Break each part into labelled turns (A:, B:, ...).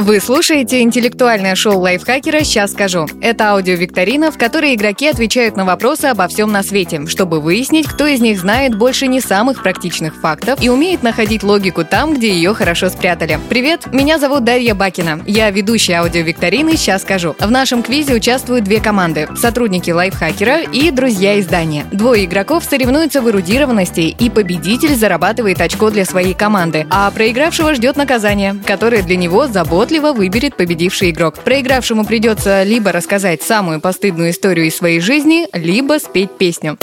A: Вы слушаете интеллектуальное шоу лайфхакера «Сейчас скажу». Это аудиовикторина, в которой игроки отвечают на вопросы обо всем на свете, чтобы выяснить, кто из них знает больше не самых практичных фактов и умеет находить логику там, где ее хорошо спрятали. Привет, меня зовут Дарья Бакина. Я ведущая аудиовикторины «Сейчас скажу». В нашем квизе участвуют две команды – сотрудники лайфхакера и друзья издания. Двое игроков соревнуются в эрудированности, и победитель зарабатывает очко для своей команды, а проигравшего ждет наказание, которое для него заботливо выберет победивший игрок. Проигравшему придется либо рассказать самую постыдную историю из своей жизни, либо спеть песню.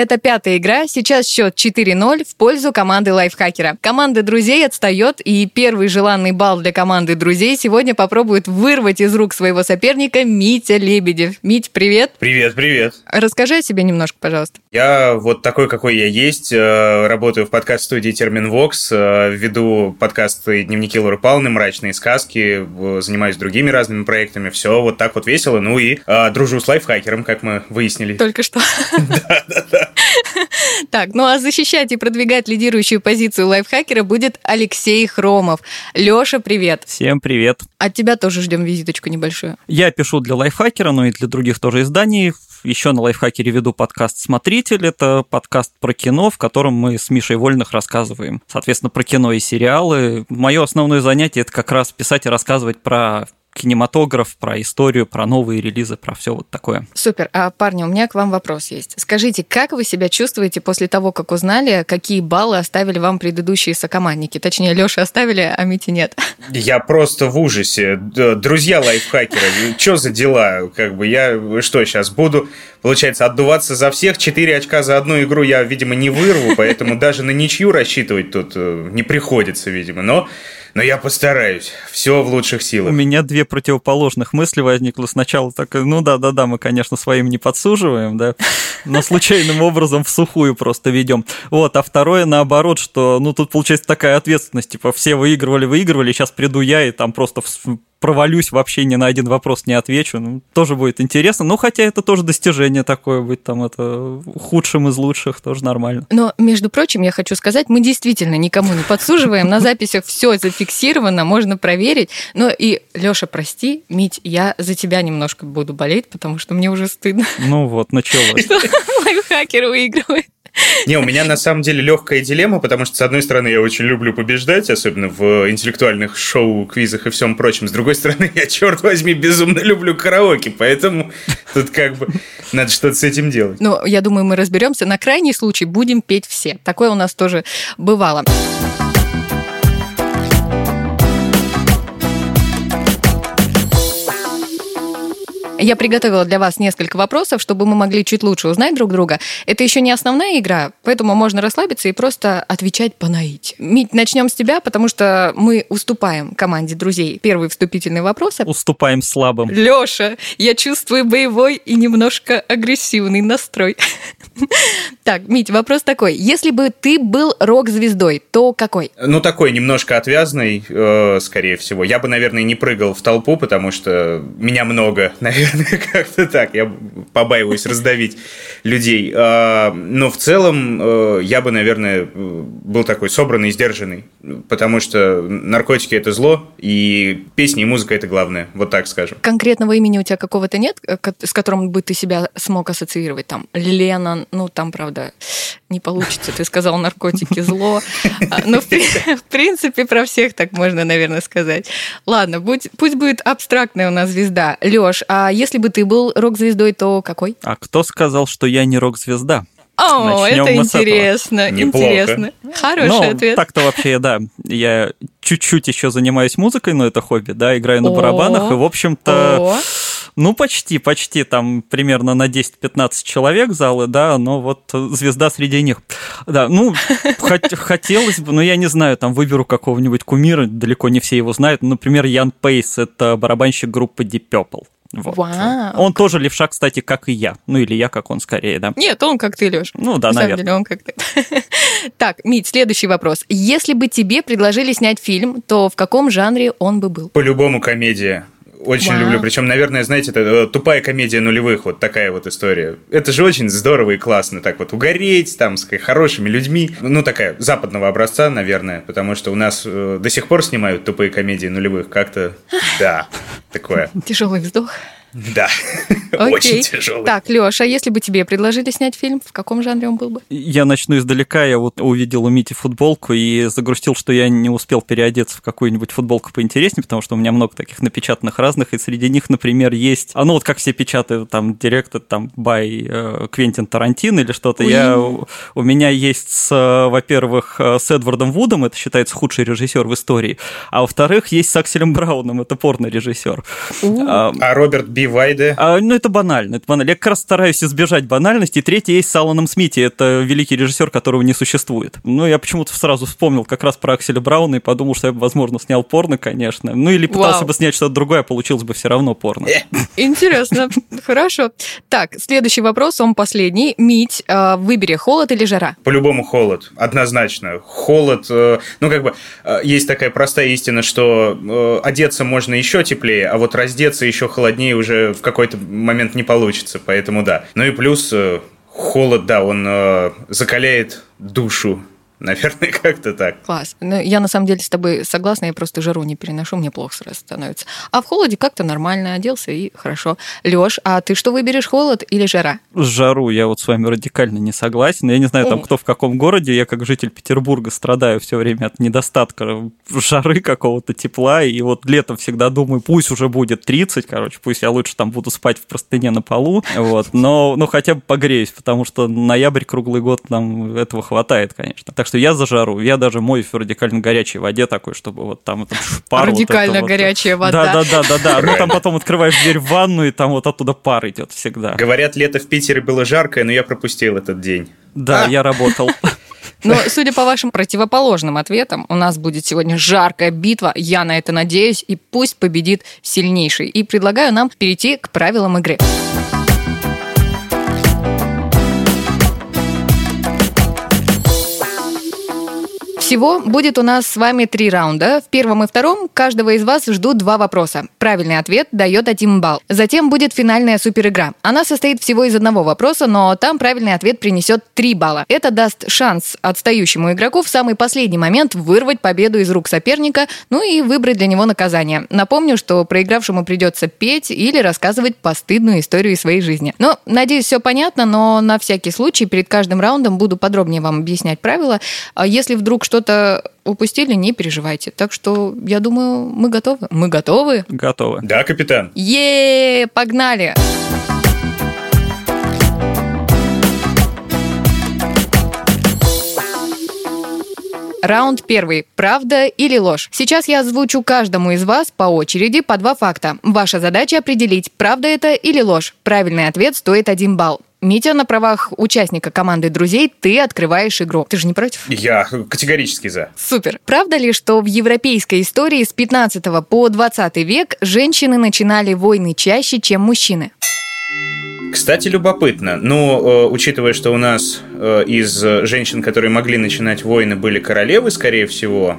A: Это пятая игра. Сейчас счет 4-0 в пользу команды лайфхакера. Команда друзей отстает, и первый желанный балл для команды друзей сегодня попробует вырвать из рук своего соперника Митя Лебедев. Мить, привет.
B: Привет, привет.
A: Расскажи о себе немножко, пожалуйста.
B: Я вот такой, какой я есть. э, Работаю в подкаст-студии Терминвокс, э, веду подкасты «Дневники Лоры Павловны», «Мрачные сказки», э, занимаюсь другими разными проектами. Все вот так вот весело. Ну и дружу с лайфхакером, как мы выяснили.
A: Только что. Так, ну а защищать и продвигать лидирующую позицию лайфхакера будет Алексей Хромов. Леша, привет.
C: Всем привет.
A: От тебя тоже ждем визиточку небольшую.
C: Я пишу для лайфхакера, но и для других тоже изданий. Еще на лайфхакере веду подкаст «Смотритель». Это подкаст про кино, в котором мы с Мишей Вольных рассказываем, соответственно, про кино и сериалы. Мое основное занятие – это как раз писать и рассказывать про кинематограф, про историю, про новые релизы, про все вот такое.
A: Супер. А, парни, у меня к вам вопрос есть. Скажите, как вы себя чувствуете после того, как узнали, какие баллы оставили вам предыдущие сокомандники? Точнее, Леша оставили, а Мити нет.
B: Я просто в ужасе. Друзья лайфхакера, что за дела? Как бы я что, сейчас буду, получается, отдуваться за всех? Четыре очка за одну игру я, видимо, не вырву, поэтому даже на ничью рассчитывать тут э, не приходится, видимо. Но, но я постараюсь. Все в лучших
C: У
B: силах.
C: меня две противоположных мысли возникло. Сначала так, ну да-да-да, мы, конечно, своим не подсуживаем, да, но случайным образом в сухую просто ведем. Вот, а второе наоборот, что, ну, тут получается такая ответственность, типа, все выигрывали, выигрывали, сейчас приду я и там просто провалюсь, вообще ни на один вопрос не отвечу. Ну, тоже будет интересно. Ну, хотя это тоже достижение такое быть там, это худшим из лучших, тоже нормально.
A: Но, между прочим, я хочу сказать, мы действительно никому не подсуживаем. На записях все зафиксировано, можно проверить. Но и, Леша, прости, Мить, я за тебя немножко буду болеть, потому что мне уже стыдно,
C: Ну вот, началось.
A: что лайфхакер выигрывает.
B: Не, у меня на самом деле легкая дилемма, потому что, с одной стороны, я очень люблю побеждать, особенно в интеллектуальных шоу, квизах и всем прочем. С другой стороны, я, черт возьми, безумно люблю караоке, поэтому тут как бы надо что-то с этим делать.
A: Но я думаю, мы разберемся. На крайний случай будем петь все. Такое у нас тоже бывало. Я приготовила для вас несколько вопросов, чтобы мы могли чуть лучше узнать друг друга. Это еще не основная игра, поэтому можно расслабиться и просто отвечать по наитию. Мить, начнем с тебя, потому что мы уступаем команде друзей. Первый вступительный вопрос.
C: Уступаем слабым.
A: Леша, я чувствую боевой и немножко агрессивный настрой. Так, Мить, вопрос такой. Если бы ты был рок-звездой, то какой?
B: Ну, такой немножко отвязный, э, скорее всего. Я бы, наверное, не прыгал в толпу, потому что меня много, наверное, как-то так. Я побаиваюсь раздавить людей. А, но в целом э, я бы, наверное, э, был такой собранный, сдержанный. Потому что наркотики – это зло, и песни и музыка – это главное. Вот так скажем.
A: Конкретного имени у тебя какого-то нет, э, с которым бы ты себя смог ассоциировать? Там, Лена, ну, там, правда, не получится. Ты сказал наркотики, зло. А, Ну, в при- в принципе, про всех так можно, наверное, сказать. Ладно, будь- пусть будет абстрактная у нас звезда. Лёш, а если бы ты был рок-звездой, то какой?
C: А кто сказал, что я не рок-звезда?
A: О,
C: Начнём
A: это интересно,
B: Неплохо.
A: интересно. Хороший
C: ну,
A: ответ.
C: так-то вообще, да. Я чуть-чуть еще занимаюсь музыкой, но это хобби, да, играю на барабанах, и, в общем-то, ну, почти, почти, там примерно на 10-15 человек залы, да, но вот звезда среди них. Да, ну, хот- хотелось бы, но я не знаю, там выберу какого-нибудь кумира, далеко не все его знают. Ну, Например, Ян Пейс, это барабанщик группы Deep Purple. Вот.
A: Вау.
C: Он тоже левша, кстати, как и я. Ну, или я, как он скорее, да.
A: Нет, он как ты, Леш.
C: Ну, да,
A: На самом
C: наверное.
A: деле, он как ты. Так, Мить, следующий вопрос. Если бы тебе предложили снять фильм, то в каком жанре он бы был?
B: По-любому комедия. Очень
A: Вау.
B: люблю. Причем, наверное, знаете, это э, тупая комедия нулевых, вот такая вот история. Это же очень здорово и классно, так вот угореть, там, с хорошими людьми. Ну, такая западного образца, наверное, потому что у нас э, до сих пор снимают тупые комедии нулевых. Как-то, да, такое.
A: Тяжелый вздох.
B: Да, очень тяжелый.
A: Так, Леша, если бы тебе предложили снять фильм, в каком жанре он был бы?
C: Я начну издалека. Я вот увидел у Мити футболку и загрустил, что я не успел переодеться в какую-нибудь футболку поинтереснее, потому что у меня много таких напечатанных разных, и среди них, например, есть... А ну вот как все печатают, там, директор, там, бай э, Квентин Тарантино или что-то. Я, у меня есть, с, во-первых, э, с Эдвардом Вудом, это считается худший режиссер в истории, а во-вторых, есть с Акселем Брауном, это порно-режиссер. А,
B: А Роберт Би Вайде?
C: а, ну, это банально, это банально. Я как раз стараюсь избежать банальности. И третий есть с Аланом Смити, это великий режиссер, которого не существует. Ну, я почему-то сразу вспомнил как раз про Акселя Брауна и подумал, что я бы, возможно, снял порно, конечно. Ну, или пытался
A: Вау.
C: бы снять что-то другое, а получилось бы все равно порно.
B: Э.
A: Интересно. Хорошо. Так, следующий вопрос, он последний. Мить, э, выбери холод или жара?
B: По-любому холод, однозначно. Холод, э, ну как бы э, есть такая простая истина, что одеться можно еще теплее, а вот раздеться еще холоднее уже в какой-то момент не получится, поэтому да. Ну и плюс э, холод, да, он э, закаляет душу, наверное, как-то так.
A: Класс. Ну, я на самом деле с тобой согласна, я просто жару не переношу, мне плохо сразу становится. А в холоде как-то нормально оделся и хорошо. Лёш, а ты что выберешь, холод или жара?
C: Жару я вот с вами радикально не согласен. Я не знаю, там кто в каком городе. Я как житель Петербурга страдаю все время от недостатка жары какого-то тепла. И вот летом всегда думаю, пусть уже будет 30, короче, пусть я лучше там буду спать в простыне на полу. Вот. Но, ну, хотя бы погреюсь, потому что ноябрь круглый год нам этого хватает, конечно. Так что я за жару. Я даже моюсь в радикально горячей воде такой, чтобы вот там этот пар. вот
A: Радикально
C: вот.
A: горячая вода.
C: Да, да, да, да, да. Ну там потом открываешь дверь в ванну, и там вот оттуда пар идет всегда.
B: Говорят, лето в Питере было жаркое, но я пропустил этот день.
C: Да, я работал.
A: Но, судя по вашим противоположным ответам, у нас будет сегодня жаркая битва. Я на это надеюсь, и пусть победит сильнейший. И предлагаю нам перейти к правилам игры. Всего будет у нас с вами три раунда. В первом и втором каждого из вас ждут два вопроса. Правильный ответ дает один балл. Затем будет финальная суперигра. Она состоит всего из одного вопроса, но там правильный ответ принесет три балла. Это даст шанс отстающему игроку в самый последний момент вырвать победу из рук соперника, ну и выбрать для него наказание. Напомню, что проигравшему придется петь или рассказывать постыдную историю своей жизни. Ну, надеюсь, все понятно, но на всякий случай перед каждым раундом буду подробнее вам объяснять правила. А Если вдруг что-то упустили, не переживайте. Так что, я думаю, мы готовы. Мы готовы?
C: Готово.
B: Да, капитан?
A: е погнали! Раунд первый. Правда или ложь? Сейчас я озвучу каждому из вас по очереди по два факта. Ваша задача определить, правда это или ложь. Правильный ответ стоит один балл. Митя, на правах участника команды друзей, ты открываешь игру. Ты же не против?
B: Я категорически за.
A: Супер. Правда ли, что в европейской истории с 15 по 20 век женщины начинали войны чаще, чем мужчины?
B: Кстати, любопытно. Ну, э, учитывая, что у нас э, из женщин, которые могли начинать войны, были королевы, скорее всего,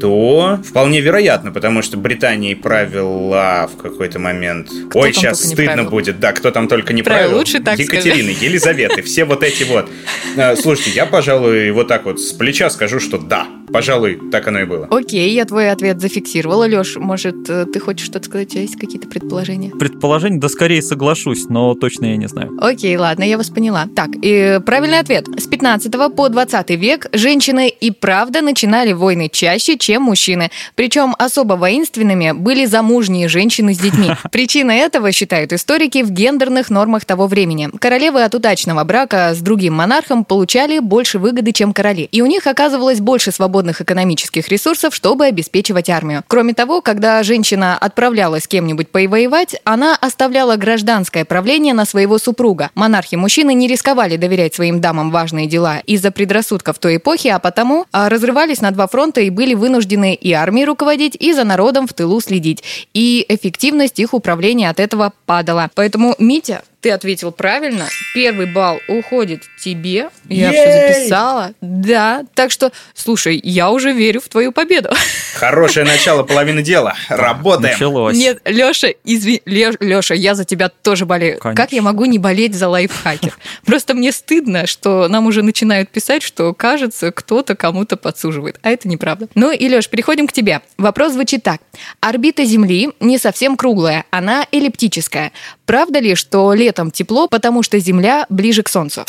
B: то вполне вероятно, потому что Британией правила в какой-то момент. Ой,
A: там
B: сейчас стыдно будет. Да, кто там только не
A: Правил,
B: правил.
A: лучше так
B: Екатерины, Елизаветы, все вот эти вот. Э, Слушайте, я, пожалуй, вот так вот с плеча скажу, что да. Пожалуй, так оно и было.
A: Окей, я твой ответ зафиксировала. Леш, может, э, ты хочешь что-то сказать? У тебя есть какие-то предположения?
C: Предположение, да скорее соглашусь, но точно я не знаю.
A: Окей, ладно, я вас поняла. Так, и правильный ответ. С 15 по 20 век женщины и правда начинали войны чаще, чем мужчины. Причем особо воинственными были замужние женщины с детьми. Причина этого, считают историки, в гендерных нормах того времени. Королевы от удачного брака с другим монархом получали больше выгоды, чем короли. И у них оказывалось больше свободных экономических ресурсов, чтобы обеспечивать армию. Кроме того, когда женщина отправлялась с кем-нибудь повоевать, она оставляла гражданское правление на своего супруга. Монархи-мужчины не рисковали доверять своим дамам важные дела из-за предрассудков той эпохи, а потому а, разрывались на два фронта и были вынуждены и армией руководить, и за народом в тылу следить. И эффективность их управления от этого падала. Поэтому, Митя, Ты ответил правильно. Первый балл уходит тебе. Я все записала. Да. Так что, слушай, я уже верю в твою победу.
B: Хорошее начало половины дела. Работаем.
C: Началось.
A: Нет, Леша, извини, Леша, я за тебя тоже болею.
C: Конечно.
A: Как я могу не болеть за лайфхакер? Просто мне стыдно, что нам уже начинают писать, что кажется, кто-то кому-то подсуживает. А это неправда. Ну и, Леш, переходим к тебе. Вопрос звучит так. Орбита Земли не совсем круглая, она эллиптическая. Правда ли, что летом тепло, потому что Земля ближе к Солнцу?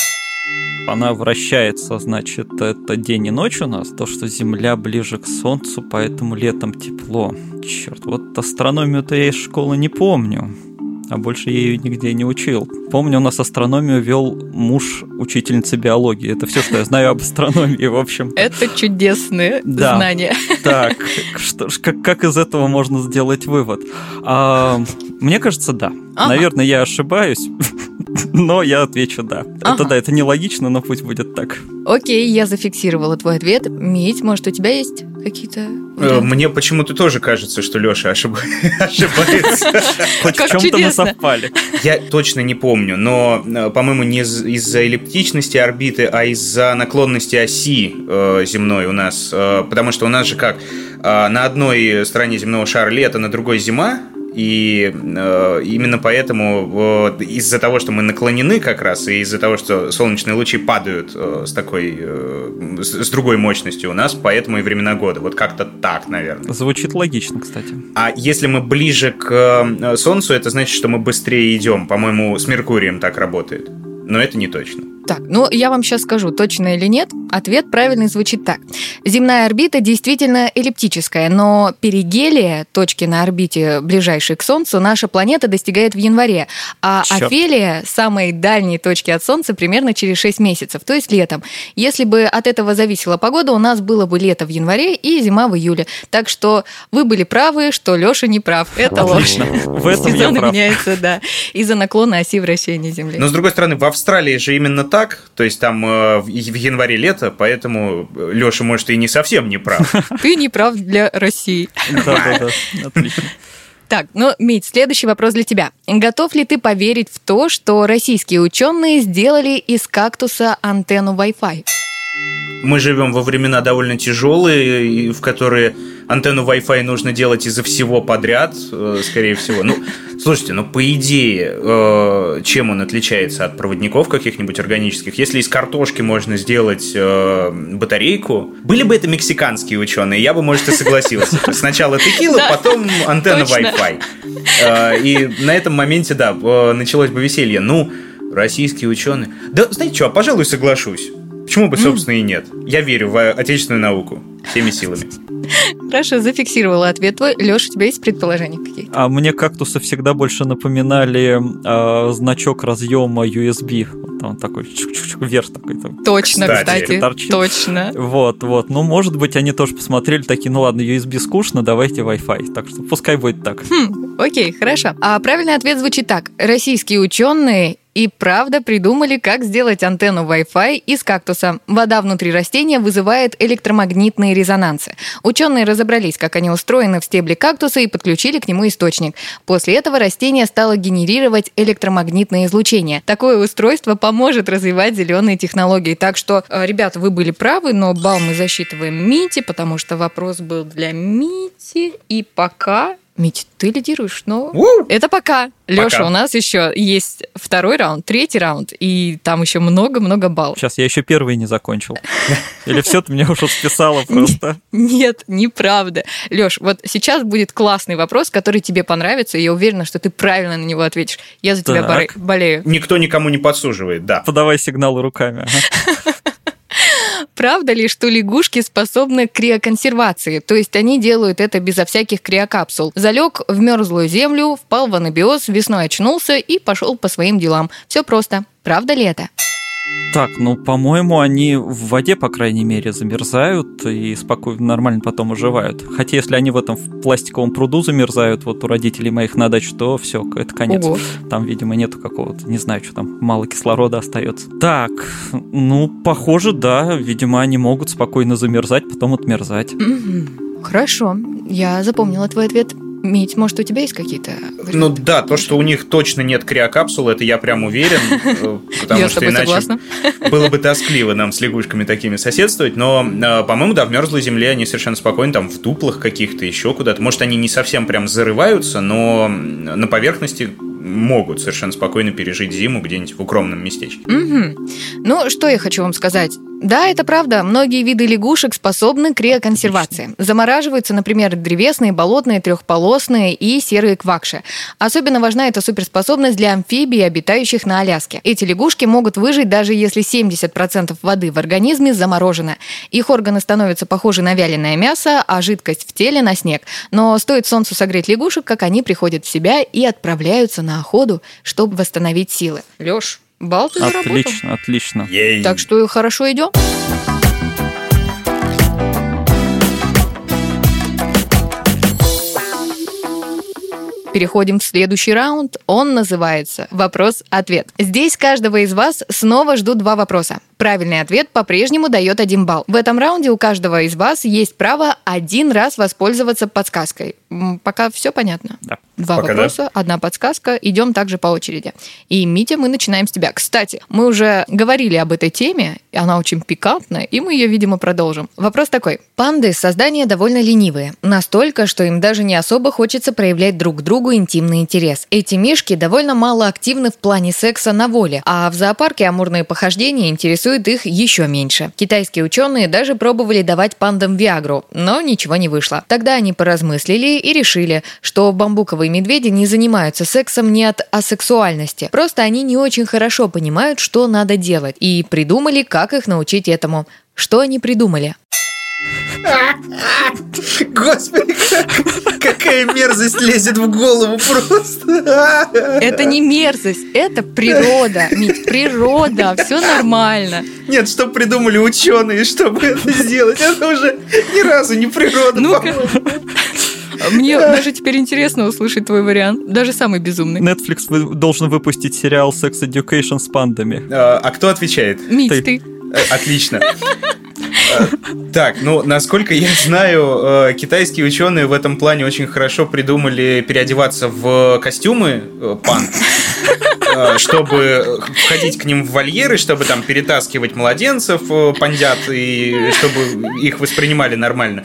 C: Она вращается, значит, это день и ночь у нас, то, что Земля ближе к Солнцу, поэтому летом тепло. Черт, вот астрономию-то я из школы не помню, а больше я ее нигде не учил. Помню, у нас астрономию вел муж учительницы биологии. Это все, что я знаю об астрономии, в общем.
A: Это чудесные
C: Да.
A: знания.
C: Так, что, как, как из этого можно сделать вывод? А, мне кажется, да.
A: Ага.
C: Наверное, я ошибаюсь, но я отвечу да.
A: Ага.
C: Это да, это нелогично, но пусть будет так.
A: Окей, я зафиксировала твой ответ. Мить, может, у тебя есть какие-то...
B: Э? Мне почему-то тоже кажется, что Леша ошибается.
C: Хоть
A: Как
C: в чем-то мы совпали.
B: Я точно не помню, но, э, по-моему, не из- из-за эллиптичности орбиты, а из-за наклонности оси э, земной у нас. Потому что у нас же как, на одной стороне земного шара лето, на другой зима, и э, именно поэтому э, из-за того, что мы наклонены как раз, и из-за того, что солнечные лучи падают э, с такой, э, с, с другой мощностью у нас, поэтому и времена года. Вот как-то так, наверное.
C: Звучит логично, кстати.
B: А если мы ближе к э, Солнцу, это значит, что мы быстрее идем. По-моему, с Меркурием так работает. Но это не точно.
A: Так, ну я вам сейчас скажу, точно или нет. Ответ правильный звучит так. Земная орбита действительно эллиптическая, но перигелия, точки на орбите, ближайшей к Солнцу, наша планета достигает в январе, а
C: Чёрт.
A: Офелия, самой дальней точки от Солнца, примерно через 6 месяцев, то есть летом. Если бы от этого зависела погода, у нас было бы лето в январе и зима в июле. Так что вы были правы, что Леша не прав. Это ложь.
C: Отлично. В этом я
A: Сезоны
C: прав.
A: меняются, да, из-за наклона оси вращения Земли.
B: Но с другой стороны, в Австралии же именно так. То есть там э, в в январе лето, поэтому Леша, может, и не совсем не прав.
A: Ты не прав для России.
C: Да-да-да, отлично.
A: Так, ну, Мить, следующий вопрос для тебя. Готов ли ты поверить в то, что российские ученые сделали из кактуса антенну Wi-Fi?
B: Мы живем во времена довольно тяжелые, в которые антенну Wi-Fi нужно делать из-за всего подряд, э, скорее всего. Ну, слушайте, ну, по идее, э, чем он отличается от проводников каких-нибудь органических? Если из картошки можно сделать э, батарейку, были бы это мексиканские ученые, я бы, может, и согласился. Сначала текила, потом антенна. Wi-Fi. И на этом моменте, да, началось бы веселье. Ну, российские ученые... Да, знаете что, а, пожалуй, соглашусь. Почему бы, собственно, и нет? Я верю в э, отечественную науку всеми силами.
A: Хорошо, зафиксировала ответ твой. Леша, у тебя есть предположения какие-то?
C: А мне кактусы всегда больше напоминали а, значок разъема USB. Там такой чук-чук-чук, вверх такой. Там.
A: Точно,
B: Кстати.
A: кстати.
C: Торчит.
A: Точно.
C: Вот, вот. Ну, может быть, они тоже посмотрели, такие, ну ладно, USB скучно, давайте Wi-Fi. Так что пускай будет так.
A: Хм, окей, хорошо. А правильный ответ звучит так. Российские ученые и правда придумали, как сделать антенну Wi-Fi из кактуса. Вода внутри растения вызывает электромагнитные резонансы. Ученые разобрались, как они устроены в стебле кактуса и подключили к нему источник. После этого растение стало генерировать электромагнитное излучение. Такое устройство поможет развивать зеленые технологии. Так что, э, ребята, вы были правы, но балл мы засчитываем Мите, потому что вопрос был для Мити. И пока... Мить, ты лидируешь, но
B: У!
A: это пока. Леша,
B: Пока.
A: у нас еще есть второй раунд, третий раунд, и там еще много-много баллов.
C: Сейчас я еще первый не закончил. Или все, ты меня уже списала просто.
A: Нет, неправда. Леш, вот сейчас будет классный вопрос, который тебе понравится, и я уверена, что ты правильно на него ответишь. Я за тебя болею.
B: Никто никому не подсуживает, да.
C: Подавай сигналы руками. ага.
A: Правда ли, что лягушки способны к криоконсервации? То есть они делают это безо всяких криокапсул. Залег в мерзлую землю, впал в анабиоз, весной очнулся и пошел по своим делам. Все просто. Правда ли это?
C: Так, ну, по-моему, они в воде, по крайней мере, замерзают и спокойно, нормально потом оживают. Хотя, если они в этом в пластиковом пруду замерзают, вот у родителей моих на даче, то все, это конец.
A: Ого.
C: Там, видимо, нету какого-то, не знаю, что там, мало кислорода остается. Так, ну, похоже, да, видимо, они могут спокойно замерзать, потом отмерзать.
A: Хорошо, я запомнила твой ответ. Мить, может, у тебя есть какие-то варианты?
B: Ну да, то, что у них точно нет криокапсул, это я прям уверен, э, потому что иначе было бы тоскливо нам с лягушками такими соседствовать, но, э, по-моему, да, в мерзлой земле они совершенно спокойно, там, в дуплах каких-то, еще куда-то. Может, они не совсем прям зарываются, но на поверхности могут совершенно спокойно пережить зиму где-нибудь в укромном местечке.
A: Мгм. Ну, что я хочу вам сказать. Да, это правда. Многие виды лягушек способны к реоконсервации. Замораживаются, например, древесные, болотные, трехполосные и серые квакши. Особенно важна эта суперспособность для амфибий, обитающих на Аляске. Эти лягушки могут выжить, даже если 70% воды в организме заморожено. Их органы становятся похожи на вяленое мясо, а жидкость в теле на снег. Но стоит солнцу согреть лягушек, как они приходят в себя и отправляются на охоту, чтобы восстановить силы. Лёш, бал ты заработал.
C: Отлично, отлично.
B: Ей!
A: Так что хорошо идем. Переходим в следующий раунд. Он называется «Вопрос-ответ». Здесь каждого из вас снова ждут два вопроса. Правильный ответ по-прежнему дает один балл. В этом раунде у каждого из вас есть право один раз воспользоваться подсказкой. Пока все понятно?
C: Да.
A: Два
B: Пока да.
A: вопроса, одна подсказка. Идем также по очереди. И, Митя, мы начинаем с тебя. Кстати, мы уже говорили об этой теме, и она очень пикантная, и мы ее, видимо, продолжим. Вопрос такой. Панды – создания довольно ленивые. Настолько, что им даже не особо хочется проявлять друг к другу интимный интерес. Эти мишки довольно мало активны в плане секса на воле, а в зоопарке амурные похождения интересуют их еще меньше. Китайские ученые даже пробовали давать пандам Виагру, но ничего не вышло. Тогда они поразмыслили и решили, что бамбуковые медведи не занимаются сексом не от асексуальности, просто они не очень хорошо понимают, что надо делать, и придумали, как их научить этому. Что они придумали?
B: Господи, как- какая мерзость лезет в голову просто.
A: Это не мерзость, это природа, Мить, природа, все нормально.
B: Нет, что придумали ученые, чтобы это сделать? Это уже ни разу не природа, по-моему.
A: Мне даже теперь интересно услышать твой вариант, даже самый безумный.
C: Netflix вы- должен выпустить сериал Sex Education с пандами.
B: А а кто отвечает?
A: Мить,
C: Ты.
A: ты.
B: Э, Отлично. Э, Так, ну, насколько я знаю, э, китайские ученые в этом плане очень хорошо придумали переодеваться в костюмы э, панд, э, чтобы входить к ним в вольеры, чтобы там перетаскивать младенцев, пандят, и чтобы их воспринимали нормально.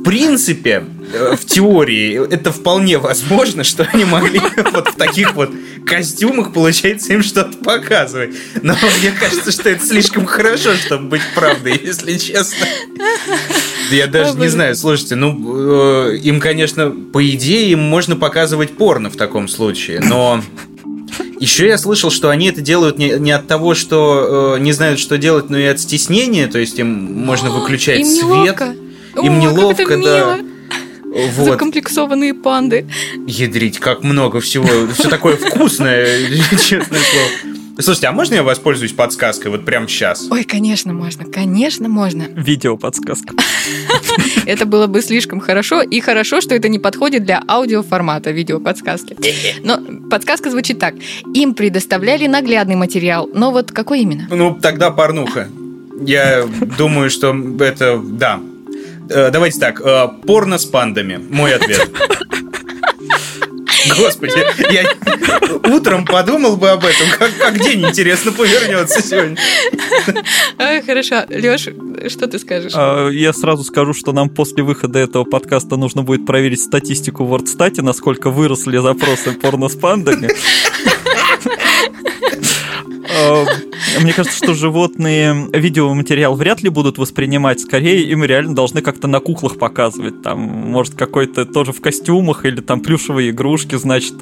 B: В принципе, э, в теории, это вполне возможно, что они могли вот в таких вот костюмах, получается, им что-то показывать. Но мне кажется, что это слишком хорошо, чтобы быть правдой, если честно. Я даже не знаю, слушайте, ну, э, им, конечно, по идее, им можно показывать порно в таком случае, но... Еще я слышал, что они это делают не, не от того, что э, не знают, что делать, но и от стеснения, то есть им можно выключать
A: Им
B: свет.
A: неловко.
B: Им
A: О,
B: неловко,
A: как это
B: да.
A: мило.
B: Вот.
A: Закомплексованные панды.
B: Ядрить, как много всего. Все такое вкусное, честное слово. Слушайте, а можно я воспользуюсь подсказкой вот прямо сейчас?
A: Ой, конечно, можно, конечно, можно.
C: Видео подсказка.
A: Это было бы слишком хорошо, и хорошо, что это не подходит для аудиоформата видеоподсказки. Но подсказка звучит так. Им предоставляли наглядный материал, но вот какой именно?
B: Ну, тогда порнуха. Я думаю, что это... Да. Э, Давайте так. э, Порно с пандами. Мой ответ. Господи, я утром подумал бы об этом, как, как день интересно повернется сегодня.
A: Ай, хорошо. Леш, что ты скажешь?
C: А, Я сразу скажу, что нам после выхода этого подкаста нужно будет проверить статистику в WordStat, насколько выросли запросы порно с пандами. Мне кажется, что животные видеоматериал вряд ли будут воспринимать, скорее им реально должны как-то на куклах показывать, там, может, какой-то тоже в костюмах или там плюшевые игрушки, значит,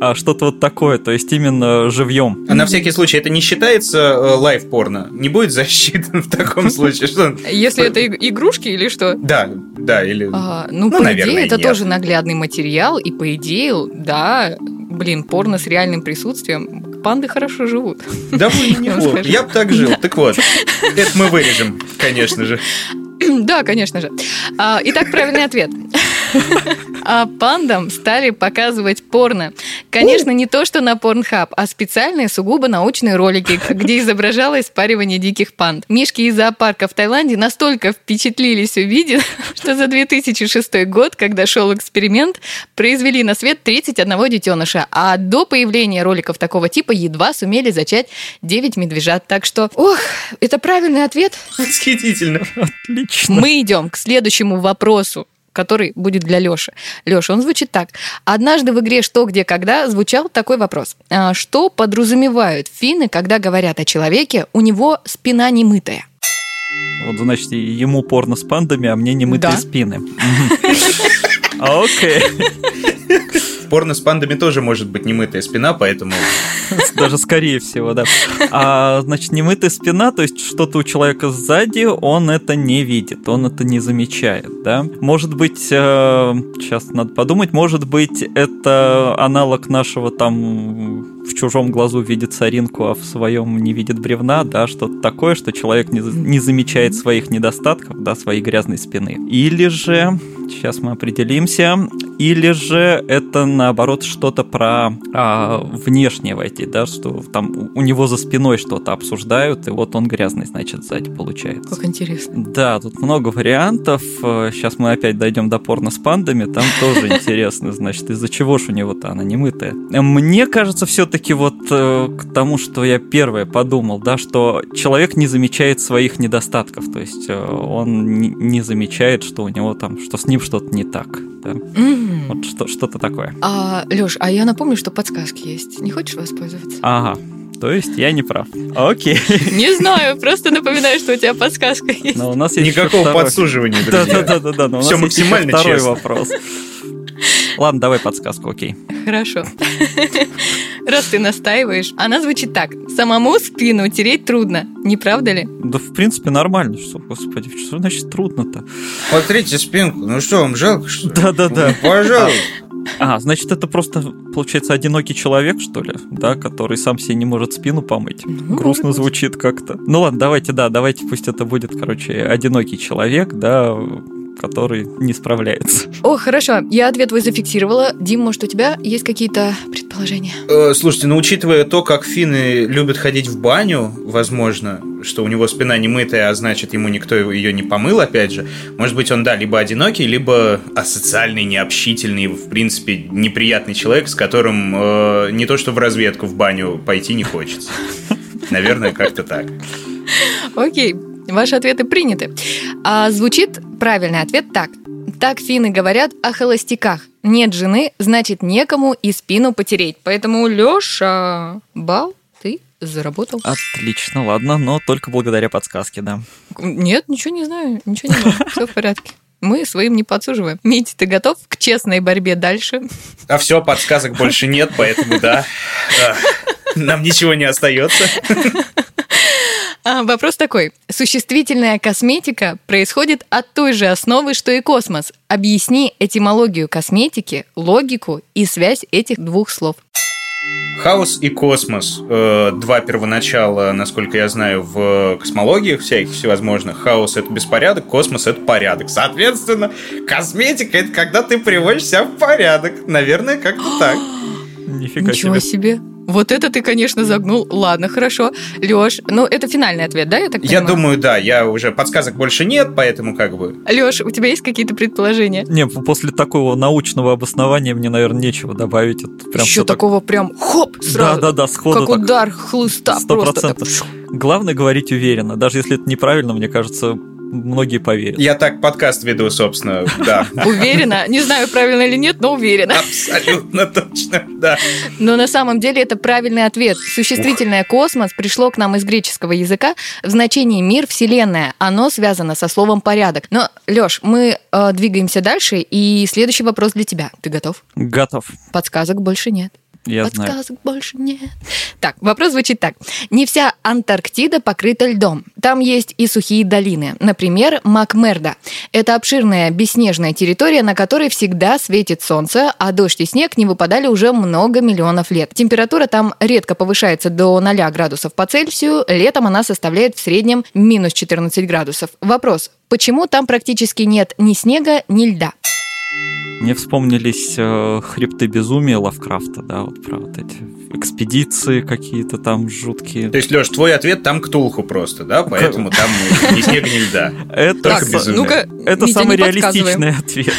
C: а, что-то вот такое, то есть именно живьем.
B: А на всякий случай, это не считается э, лайв-порно? Не будет засчитан в таком случае? Что...
A: Если это иг- игрушки или что?
B: Да, да, или...
A: А, ну,
B: Ну,
A: по
B: наверное,
A: идее, это
B: нет.
A: тоже наглядный материал, и по идее, да, блин, порно с реальным присутствием. Панды хорошо живут.
B: Да вы неплохо. Я бы так жил. Так вот, это мы вырежем, конечно же.
A: Да, конечно же. А, Итак, правильный ответ. А пандам стали показывать порно. Конечно, не то, что на Pornhub, а специальные сугубо научные ролики, где изображалось спаривание диких панд. Мишки из зоопарка в Таиланде настолько впечатлились увидев, что за 2006 год, когда шел эксперимент, произвели на свет 31 детеныша, а до появления роликов такого типа едва сумели зачать 9 медвежат. Так что, ох, это правильный ответ.
B: Восхитительно.
C: Отлично.
A: Мы идем к следующему вопросу который будет для Лёши. Лёша, он звучит так. Однажды в игре «Что, где, когда» звучал такой вопрос. А Что подразумевают финны, когда говорят о человеке, у него спина немытая?
C: Вот, значит, ему порно с пандами, а мне не мытые
A: Да.
C: спины. Мгм. Окей.
B: Порно с пандами тоже может быть немытая спина, поэтому
C: Даже скорее всего, да. А, значит, немытая спина, то есть что-то у человека сзади, он это не видит, он это не замечает, да. Может быть, э, сейчас надо подумать, может быть, это аналог нашего там в чужом глазу видит соринку, а в своем не видит бревна, да, что-то такое, что человек не, не замечает своих недостатков, да, своей грязной спины. Или же, сейчас мы определимся, или же это наоборот что-то про а, внешнее войти, да, что там у него за спиной что-то обсуждают, и вот он грязный, значит, сзади получается.
A: Как интересно.
C: Да, тут много вариантов. Сейчас мы опять дойдем до порно с пандами. Там тоже интересно, значит, из-за чего ж у него-то она не мытая. Мне кажется, все-таки вот э, к тому, что я первое подумал, да, что человек не замечает своих недостатков. То есть э, он не- не замечает, что у него там, что с ним что-то не так. да.
A: М.
C: Вот что, что-то такое.
A: А, Лёш, а я напомню, что подсказки есть. Не хочешь воспользоваться?
C: Ага. То есть я не прав. Окей.
A: Не знаю, просто напоминаю, что у тебя подсказка есть.
C: Но у нас есть
B: никакого
C: второй.
B: подсуживания, друзья.
C: да, да, да, да. но у
B: Всё
C: нас есть еще
B: максимально
C: второй
B: честно.
C: вопрос. Ладно, давай подсказку, окей.
A: Хорошо. Раз ты настаиваешь, она звучит так. Самому спину тереть трудно, не правда ли?
C: Да, в принципе, нормально. Что, господи, что значит трудно-то?
B: Смотрите спинку. Ну что, вам жалко, что ли?
C: Да-да-да.
B: Ну, Пожалуйста.
C: А, значит, это просто, получается, одинокий человек, что ли, да, который сам себе не может спину помыть.
A: Ну,
C: Грустно звучит как-то. Ну ладно, давайте, да, давайте пусть это будет, короче, одинокий человек, да, который не справляется.
A: О, хорошо, я ответ твой зафиксировала. Дим, может, у тебя есть какие-то предположения?
B: Э, Слушайте, ну учитывая то, как финны любят ходить в баню, возможно, что у него спина не мытая, а значит, ему никто ее не помыл, опять же, может быть, он, да, либо одинокий, либо асоциальный, необщительный, в принципе, неприятный человек, с которым э, не то что в разведку в баню пойти не хочется. Наверное, как-то так.
A: Окей, ваши ответы приняты. А звучит правильный ответ так. Так финны говорят о холостяках. Нет жены, значит некому и спину потереть. Поэтому, Лёша, бал ты заработал.
C: Отлично, ладно, но только благодаря подсказке, да.
A: Нет, ничего не знаю, ничего не знаю. Все в порядке. Мы своим не подсуживаем. Митя, ты готов к честной борьбе дальше?
B: А все, подсказок больше нет, поэтому да. Нам ничего не остается.
A: А, вопрос такой. Существительная косметика происходит от той же основы, что и космос. Объясни этимологию косметики, логику и связь этих двух слов.
B: Хаос и космос. Э, Два первоначала, насколько я знаю, в космологии всяких всевозможных. Хаос — это беспорядок, космос — это порядок. Соответственно, косметика — это когда ты приводишь себя в порядок. Наверное, как-то так.
C: Нифига
A: Ничего
C: себе.
A: себе. Вот это ты, конечно, загнул. Ладно, хорошо. Лёш, ну это финальный ответ, да, я так
B: Я
A: понимаю?
B: думаю, да, я уже подсказок больше нет, поэтому как бы...
A: Лёш, у тебя есть какие-то предположения?
C: Не, после такого научного обоснования мне, наверное, нечего добавить. Это прям
A: Еще
C: всё так-
A: такого прям хоп, сразу.
C: Да-да-да, сходу
A: Как
C: так.
A: удар хлыста.
C: Сто
A: просто так.
C: процентов. Главное говорить уверенно. Даже если это неправильно, мне кажется, многие поверят.
B: Я так подкаст веду, собственно, да.
A: Уверена. Не знаю, правильно или нет, но уверена.
B: Абсолютно точно, да.
A: Но на самом деле это правильный ответ. Существительное «космос» пришло к нам из греческого языка в значении «мир», «вселенная». Оно связано со словом «порядок». Но, Лёш, мы э, двигаемся дальше, и следующий вопрос для тебя. Ты готов?
C: Готов.
A: Подсказок больше нет.
C: Я знаю.
A: Подсказок больше нет. Так, вопрос звучит так. Не вся Антарктида покрыта льдом. Там есть и сухие долины. Например, Макмерда. Это обширная бесснежная территория, на которой всегда светит солнце, а дождь и снег не выпадали уже много миллионов лет. Температура там редко повышается до 0 градусов по Цельсию. Летом она составляет в среднем минус 14 градусов. Вопрос. Почему там практически нет ни снега, ни льда?
C: Мне вспомнились э, хребты безумия Лавкрафта, да, вот про вот эти экспедиции какие-то там жуткие.
B: То есть, Леш, твой ответ там Ктулху просто, да? Поэтому там ни снега, ни льда.
C: Это,
A: ну-ка,
C: это самый реалистичный ответ.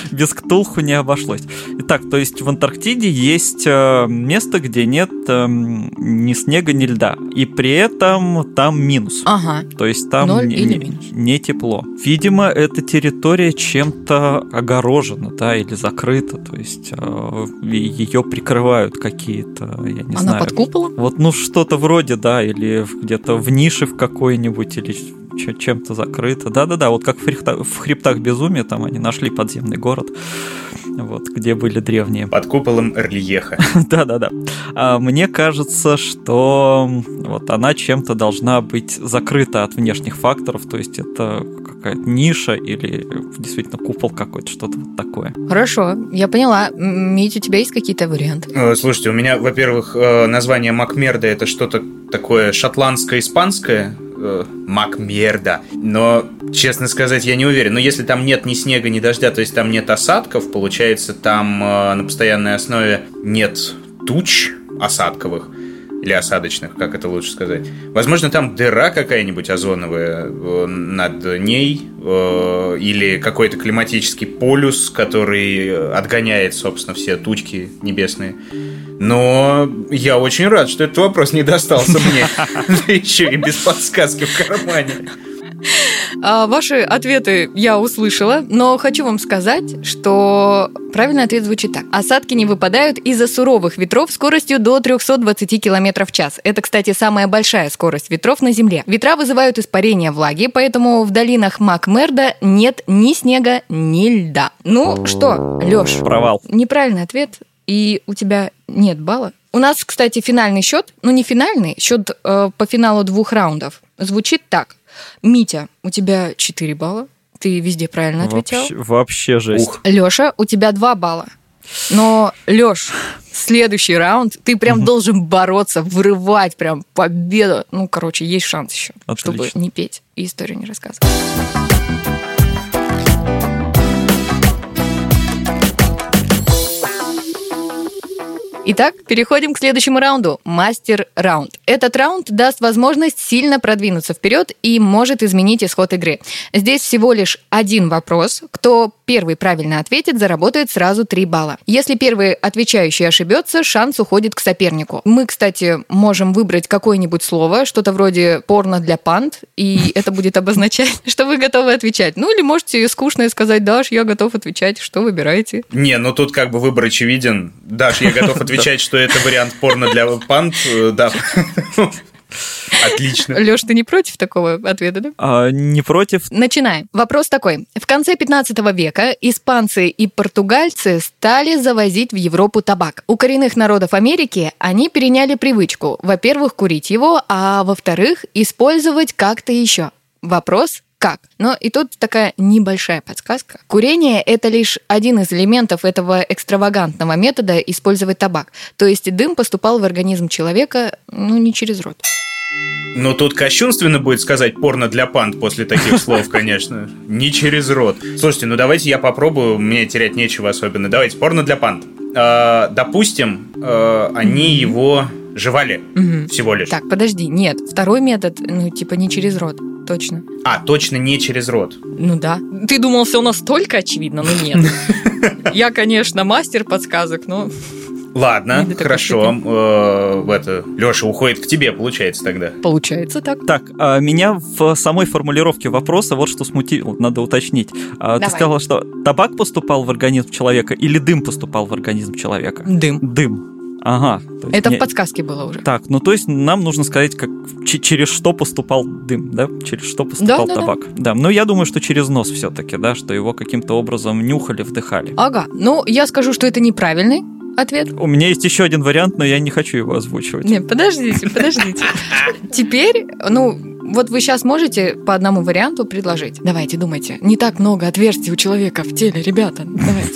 C: Без Ктулху не обошлось. Итак, то есть в Антарктиде есть э, место, где нет эм, ни снега, ни льда. И при этом там минус.
A: Ага.
C: То есть там
A: Ноль
C: не,
A: или
C: не-
A: минус?
C: не тепло. Видимо, эта территория чем-то огорожена, да, или закрыта. То есть ее прикрывают какие-то, я не
A: Она
C: знаю.
A: под куполом?
C: Вот, ну, что-то вроде, да, или где-то в нише в какой-нибудь, или чем-то закрыто. Да-да-да, вот как в, хребта- в хребтах безумия, там они нашли подземный город, вот, где были древние.
B: Под куполом Эрлиеха.
C: Да-да-да. А мне кажется, что вот она чем-то должна быть закрыта от внешних факторов, то есть это какая-то ниша или действительно купол какой-то, что-то вот такое.
A: Хорошо, я поняла. М, Митя, у тебя есть какие-то варианты?
B: Э, Слушайте, у меня, во-первых, э, название Макмерда это что-то такое шотландско-испанское. Э, Макмерда. Но, честно сказать, я не уверен. Но если там нет ни снега, ни дождя, то есть там нет осадков, получается, там э, на постоянной основе нет туч осадковых или осадочных, как это лучше сказать. Возможно, там дыра какая-нибудь озоновая э, над ней, э, или какой-то климатический полюс, который отгоняет, собственно, все тучки небесные. Но я очень рад, что этот вопрос не достался мне. Еще и без подсказки в кармане.
A: А, ваши ответы я услышала, но хочу вам сказать, что правильный ответ звучит так. Осадки не выпадают из-за суровых ветров скоростью до 320 км в час. Это, кстати, самая большая скорость ветров на Земле. Ветра вызывают испарение влаги, поэтому в долинах Макмерда нет ни снега, ни льда. Ну что, Лёш,
C: Провал.
A: неправильный ответ, и у тебя нет балла. У нас, кстати, финальный счет, ну не финальный, счет э, по финалу двух раундов звучит так. Митя, у тебя 4 балла, ты везде правильно ответил.
C: Вообще, вообще жесть.
B: Ух.
A: Лёша, у тебя 2 балла. Но, Лёш, следующий раунд ты прям должен бороться, вырывать прям победу. Ну, короче, есть шанс еще, чтобы
C: Отлично.
A: не петь и историю не рассказывать. Итак, переходим к следующему раунду. Мастер-раунд. Этот раунд даст возможность сильно продвинуться вперед и может изменить исход игры. Здесь всего лишь один вопрос. Кто первый правильно ответит, заработает сразу 3 балла. Если первый отвечающий ошибется, шанс уходит к сопернику. Мы, кстати, можем выбрать какое-нибудь слово, что-то вроде порно для панд, и это будет обозначать, что вы готовы отвечать. Ну или можете скучно сказать, Даш, я готов отвечать, что выбираете.
B: Не, ну тут как бы выбор очевиден. Даш, я готов отвечать, что это вариант порно для панд. Э, Да. Отлично.
A: Леш, ты не против такого ответа, да?
C: А, не против.
A: Начинаем. Вопрос такой. В конце 15 века испанцы и португальцы стали завозить в Европу табак. У коренных народов Америки они переняли привычку, во-первых, курить его, а во-вторых, использовать как-то еще. Вопрос как? Но и тут такая небольшая подсказка. Курение – это лишь один из элементов этого экстравагантного метода использовать табак. То есть дым поступал в организм человека, ну, не через рот.
B: Ну, тут кощунственно будет сказать порно для панд после таких слов, конечно. Не через рот. Слушайте, ну давайте я попробую, мне терять нечего особенно. Давайте, порно для панд. А, допустим, а, они его жевали всего лишь.
A: Так, подожди, нет, второй метод, ну, типа не через рот, точно.
B: А, точно не через рот.
A: Ну да. Ты думал, все настолько очевидно, но нет. Я, конечно, мастер подсказок, но...
B: Ладно, хорошо. Э, в это, Леша уходит к тебе, получается тогда.
A: Получается так.
C: Так, а, меня в самой формулировке вопроса вот что смутило, надо уточнить. А, Ты
A: Давай.
C: сказала, что табак поступал в организм человека или дым поступал в организм человека?
A: Дым.
C: Дым. Ага. есть
A: Это
C: не-
A: в подсказке было уже.
C: Так, ну то есть нам нужно сказать, как через что поступал дым, да? Через что поступал
A: да, да.
C: табак. Да. Ну я думаю, что через нос все-таки, да, что его каким-то образом нюхали, вдыхали.
A: Ага, ну, я скажу, что это неправильный ответ.
C: У меня есть еще один вариант, но я не хочу его озвучивать.
A: Не, подождите, подождите. Теперь, ну, вот вы сейчас можете по одному варианту предложить. Давайте, думайте. Не так много отверстий у человека в теле, ребята. Давайте.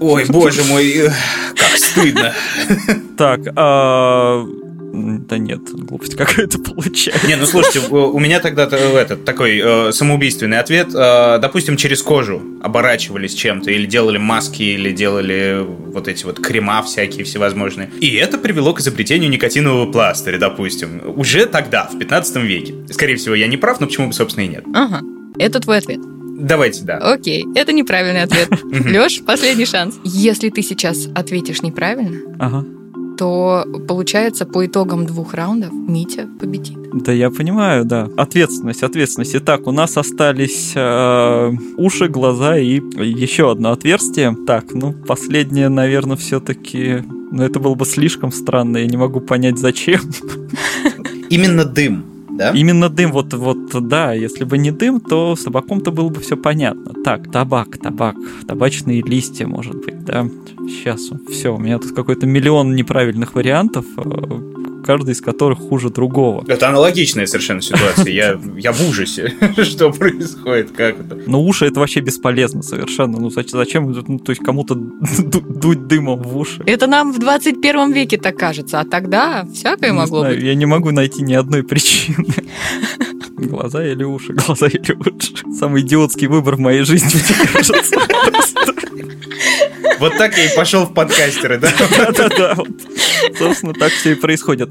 B: Ой, боже мой, э, как стыдно.
C: Так, а, Да нет, глупость какая-то получается.
B: Не, ну слушайте, у меня тогда этот такой э, самоубийственный ответ. Э, допустим, через кожу оборачивались чем-то, или делали маски, или делали вот эти вот крема всякие всевозможные. И это привело к изобретению никотинового пластыря, допустим. Уже тогда, в 15 веке. Скорее всего, я не прав, но почему бы, собственно, и нет.
A: Ага. Это твой ответ.
B: Давайте, да.
A: Окей, это неправильный ответ. Леш, последний шанс. Если ты сейчас ответишь неправильно,
C: Ага.
A: то получается по итогам двух раундов Митя победит.
C: Да, я понимаю, да. Ответственность, ответственность. Итак, у нас остались э, уши, глаза и еще одно отверстие. Так, ну, последнее, наверное, все-таки... Ну, это было бы слишком странно, я не могу понять, зачем.
B: Именно дым, да?
C: Именно дым, вот, вот, да, если бы не дым, то с табаком-то было бы все понятно. Так, табак, табак, табачные листья, может быть, да. Сейчас, все, у меня тут какой-то миллион неправильных вариантов, э, каждый из которых хуже другого.
B: Это аналогичная совершенно ситуация. Я, я в ужасе, что происходит, как это.
C: Но уши это вообще бесполезно совершенно. Ну зачем, зачем ну, то есть кому-то ду- дуть дымом в уши?
A: Это нам в 21 веке так кажется, а тогда всякое
C: Не
A: могло
C: знаю,
A: быть.
C: Я не могу найти ни одной причины. Глаза или уши, глаза или уши. Самый идиотский выбор в моей жизни, мне кажется.
B: Вот так я и пошел в подкастеры, да?
C: Да-да-да, собственно, так все и происходит.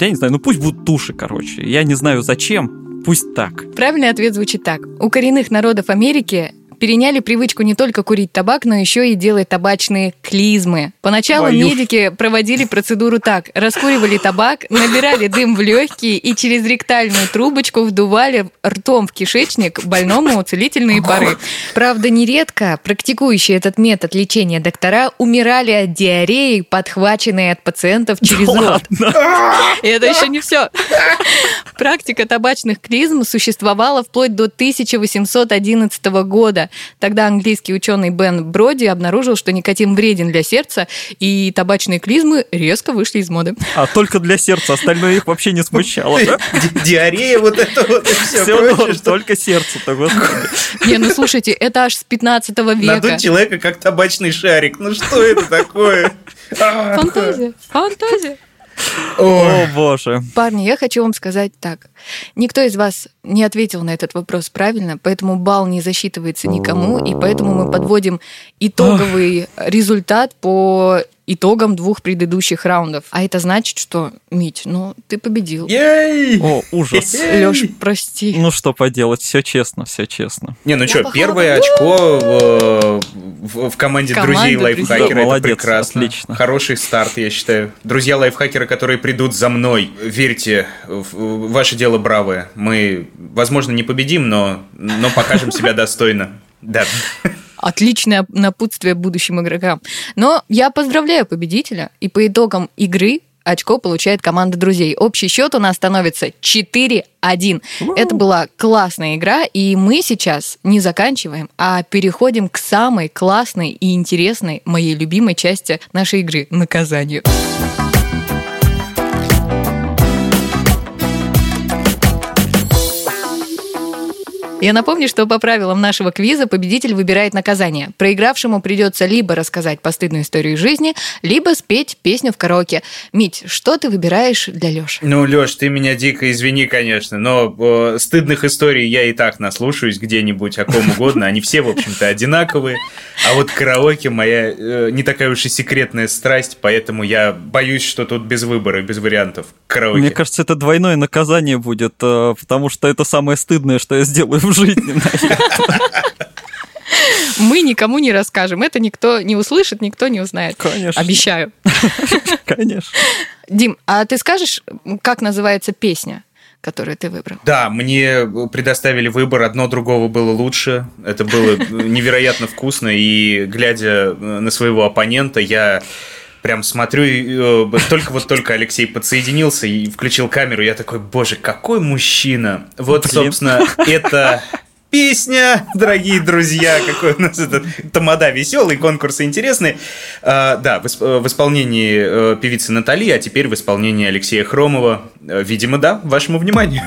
C: Я не знаю, ну пусть будут туши, короче. Я не знаю зачем, пусть так.
A: Правильный ответ звучит так. У коренных народов Америки переняли привычку не только курить табак, но еще и делать табачные клизмы. Поначалу
C: ж.
A: медики проводили процедуру так. Раскуривали табак, набирали дым в легкие и через ректальную трубочку вдували ртом в кишечник больному целительные пары. Правда, нередко практикующие этот метод лечения доктора умирали от диареи, подхваченной от пациентов через рот. И это еще не все. Практика табачных клизм существовала вплоть до 1811 года. Тогда английский ученый Бен Броди обнаружил, что никотин вреден для сердца, и табачные клизмы резко вышли из моды.
C: А только для сердца, остальное их вообще не смущало, да?
B: Ди- Диарея, вот это вот и все
C: Все,
B: прочее, что
C: только сердце-то, господи.
A: Не, ну слушайте, это аж с 15 века.
B: надуть человека как табачный шарик. Ну что это такое?
A: Фантазия, фантазия.
C: О, боже.
A: Парни, я хочу вам сказать так. Никто из вас не ответил на этот вопрос правильно, поэтому балл не засчитывается никому, и поэтому мы подводим итоговый результат по итогам двух предыдущих раундов. А это значит, что, Мить, ну, ты победил.
B: Ей!
C: О, ужас.
A: Леш, прости.
C: Ну что поделать, все честно, все честно.
B: Не, ну что, первое очко в, в- команде друзей лайфхакера. Это прекрасно.
C: отлично.
B: Хороший старт, я считаю. Друзья лайфхакера, которые придут за мной, верьте, ваше дело бравое. Мы, возможно, не победим, но, но покажем себя достойно. Да.
A: Отличное напутствие будущим игрокам. Но я поздравляю победителя, и по итогам игры очко получает команда друзей. Общий счет у нас становится 4-1. Это была классная игра, и мы сейчас не заканчиваем, а переходим к самой классной и интересной, моей любимой части нашей игры – наказанию. Я напомню, что по правилам нашего квиза победитель выбирает наказание. Проигравшему придется либо рассказать постыдную историю из жизни, либо спеть песню в караоке. Мить, что ты выбираешь для Леши?
B: Ну, Леш, ты меня дико извини, конечно, но э, стыдных историй я и так наслушаюсь где-нибудь о ком угодно. Они все, в общем-то, одинаковые. А вот караоке моя э, не такая уж и секретная страсть, поэтому я боюсь, что тут без выбора, без вариантов. Караоке.
C: Мне кажется, это двойное наказание будет, э, потому что это самое стыдное, что я сделаю жизни. наверное.
A: Мы никому не расскажем. Это никто не услышит, никто не узнает.
C: Конечно.
A: Обещаю.
C: Конечно.
A: Дим, а ты скажешь, как называется песня, которую ты выбрал?
B: Да, мне предоставили выбор, одно другого было лучше. Это было невероятно вкусно, и глядя на своего оппонента, я прям смотрю, и, э, только вот только Алексей подсоединился и включил камеру, я такой, боже, какой мужчина. Вот,
C: Блин.
B: собственно, это песня, дорогие друзья, какой у нас этот тамада веселый, конкурсы интересные. А, да, в, э, в исполнении э, певицы Натали, а теперь в исполнении Алексея Хромова. Видимо, да, вашему вниманию.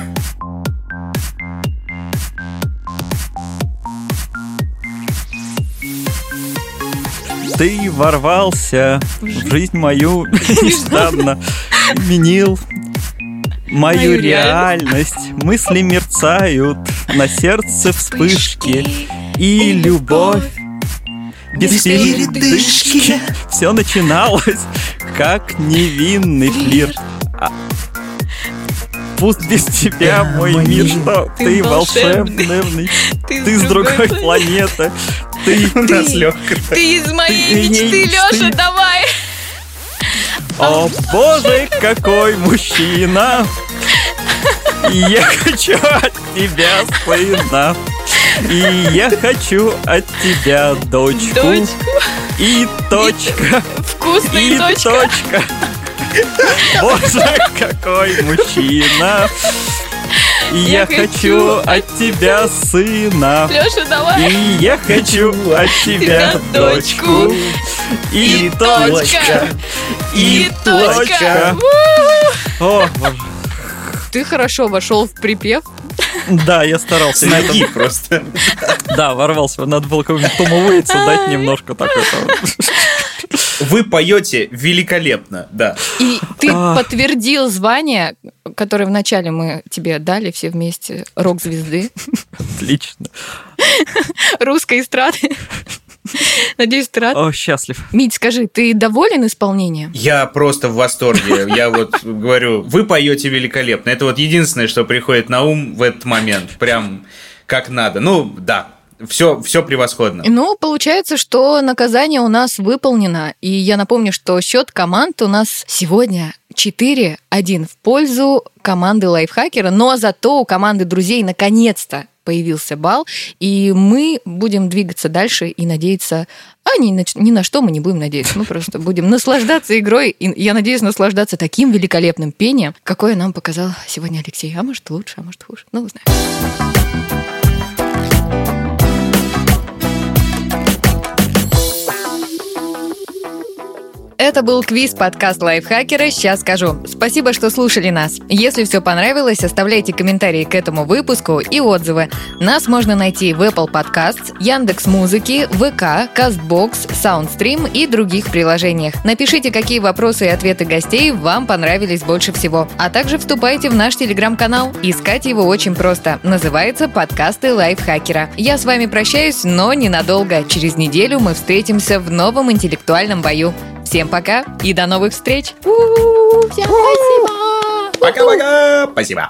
C: Ты ворвался в жизнь мою нежданно, изменил мою, мою реальность. реальность. Мысли мерцают, на сердце вспышки, и любовь. Без, передышки. Все начиналось, как невинный флирт. А пуст без тебя мой мир, что ты, волшебный, ты, с другой планеты, ты,
A: у нас легко. Ты из моей мечты, Леша, давай.
C: О боже, какой мужчина! Я хочу от тебя сына. И я хочу от тебя дочку. Дочку. И точка.
A: Вкусная и точка. точка.
C: Боже, какой мужчина. И я, хочу от тебя сына.
A: Леша, давай.
C: И я хочу от тебя дочку. И точка. И точка.
A: О. Ты хорошо вошел в припев.
C: Да, я старался.
B: С ноги просто.
C: Да, ворвался. Надо было какому-нибудь Тому Уэйтсу дать немножко такой.
B: Вы поете великолепно, да.
A: И ты подтвердил звание, которое вначале мы тебе дали все вместе, рок-звезды.
C: Отлично.
A: Русской эстрады. Надеюсь, ты рад.
C: О, счастлив.
A: Мить, скажи, ты доволен исполнением?
B: Я просто в восторге. Я вот говорю, вы поете великолепно. Это вот единственное, что приходит на ум в этот момент. Прям как надо. Ну, да, все, все превосходно.
A: Ну, получается, что наказание у нас выполнено. И я напомню, что счет команд у нас сегодня 4-1 в пользу команды лайфхакера, но зато у команды друзей наконец-то появился бал, и мы будем двигаться дальше и надеяться... А ни на, ни на что мы не будем надеяться, мы просто будем наслаждаться игрой, и я надеюсь наслаждаться таким великолепным пением, какое нам показал сегодня Алексей. А может лучше, а может хуже, ну, узнаем. Это был квиз-подкаст Лайфхакера «Сейчас скажу». Спасибо, что слушали нас. Если все понравилось, оставляйте комментарии к этому выпуску и отзывы. Нас можно найти в Apple Podcasts, Яндекс Музыки, ВК, Castbox, Soundstream и других приложениях. Напишите, какие вопросы и ответы гостей вам понравились больше всего. А также вступайте в наш телеграм-канал. Искать его очень просто. Называется «Подкасты Лайфхакера». Я с вами прощаюсь, но ненадолго. Через неделю мы встретимся в новом интеллектуальном бою. Всем пока и до новых встреч.
B: Всем спасибо. Пока-пока. Спасибо.